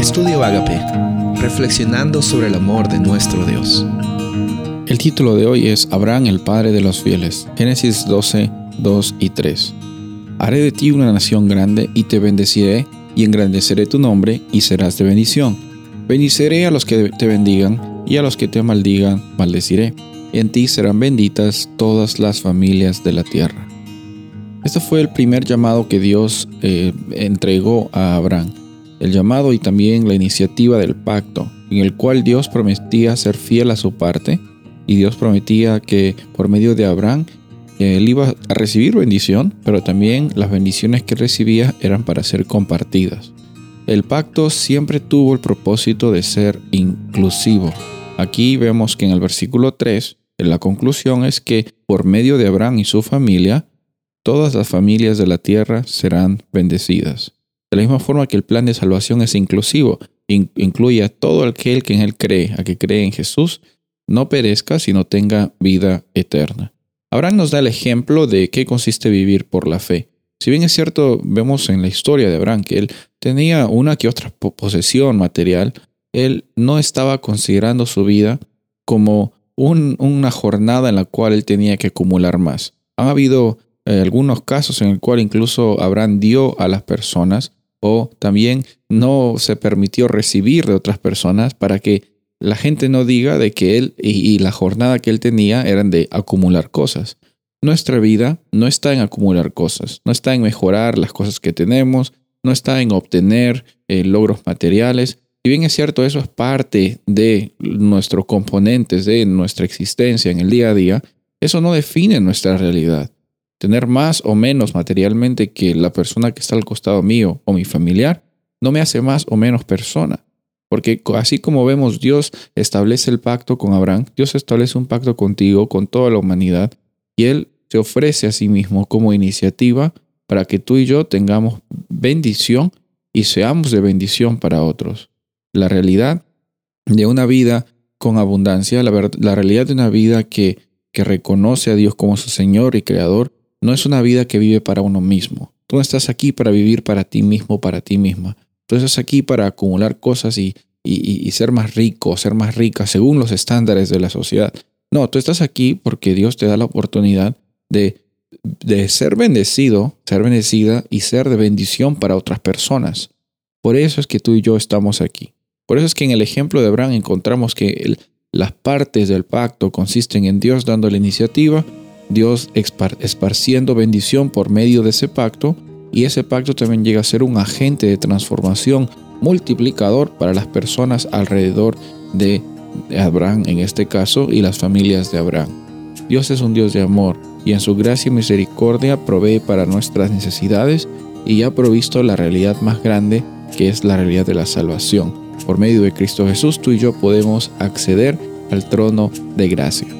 Estudio Agape, reflexionando sobre el amor de nuestro Dios. El título de hoy es Abraham, el padre de los fieles. Génesis 12, 2 y 3. Haré de ti una nación grande y te bendeciré y engrandeceré tu nombre y serás de bendición. Bendiciré a los que te bendigan y a los que te maldigan maldeciré. En ti serán benditas todas las familias de la tierra. Este fue el primer llamado que Dios eh, entregó a Abraham el llamado y también la iniciativa del pacto, en el cual Dios prometía ser fiel a su parte y Dios prometía que por medio de Abraham él iba a recibir bendición, pero también las bendiciones que recibía eran para ser compartidas. El pacto siempre tuvo el propósito de ser inclusivo. Aquí vemos que en el versículo 3, en la conclusión es que por medio de Abraham y su familia, todas las familias de la tierra serán bendecidas. De la misma forma que el plan de salvación es inclusivo, incluye a todo aquel que en él cree, a que cree en Jesús, no perezca, sino tenga vida eterna. Abraham nos da el ejemplo de qué consiste vivir por la fe. Si bien es cierto, vemos en la historia de Abraham que él tenía una que otra posesión material, él no estaba considerando su vida como una jornada en la cual él tenía que acumular más. Han habido eh, algunos casos en el cual incluso Abraham dio a las personas o también no se permitió recibir de otras personas para que la gente no diga de que él y, la jornada que él tenía eran de acumular cosas. Nuestra vida no está en acumular cosas, no está en mejorar las cosas que tenemos, no está en obtener eh, logros materiales. Si bien es cierto, eso es parte de nuestros componentes, de nuestra existencia en el día a día, eso no define nuestra realidad tener más o menos materialmente que la persona que está al costado mío o mi familiar, no me hace más o menos persona. Porque así como vemos, Dios establece el pacto con Abraham, Dios establece un pacto contigo, con toda la humanidad, y Él se ofrece a sí mismo como iniciativa para que tú y yo tengamos bendición y seamos de bendición para otros. La realidad de una vida con abundancia, la, la realidad de una vida que, que reconoce a Dios como su Señor y Creador, no es una vida que vive para uno mismo. Tú no estás aquí para vivir para ti mismo, para ti misma. Tú estás aquí para acumular cosas y, y, ser más rico, ser más rica según los estándares de la sociedad. No, tú estás aquí porque Dios te da la oportunidad de, de ser bendecido, ser bendecida y ser de bendición para otras personas. Por eso es que tú y yo estamos aquí. Por eso es que en el ejemplo de Abraham encontramos que las partes del pacto consisten en Dios dando la iniciativa Dios esparciendo bendición por medio de ese pacto y ese pacto también llega a ser un agente de transformación multiplicador para las personas alrededor de Abraham en este caso y las familias de Abraham. Dios es un Dios de amor y en su gracia y misericordia provee para nuestras necesidades y ha provisto la realidad más grande que es la realidad de la salvación. Por medio de Cristo Jesús tú y yo podemos acceder al trono de gracia.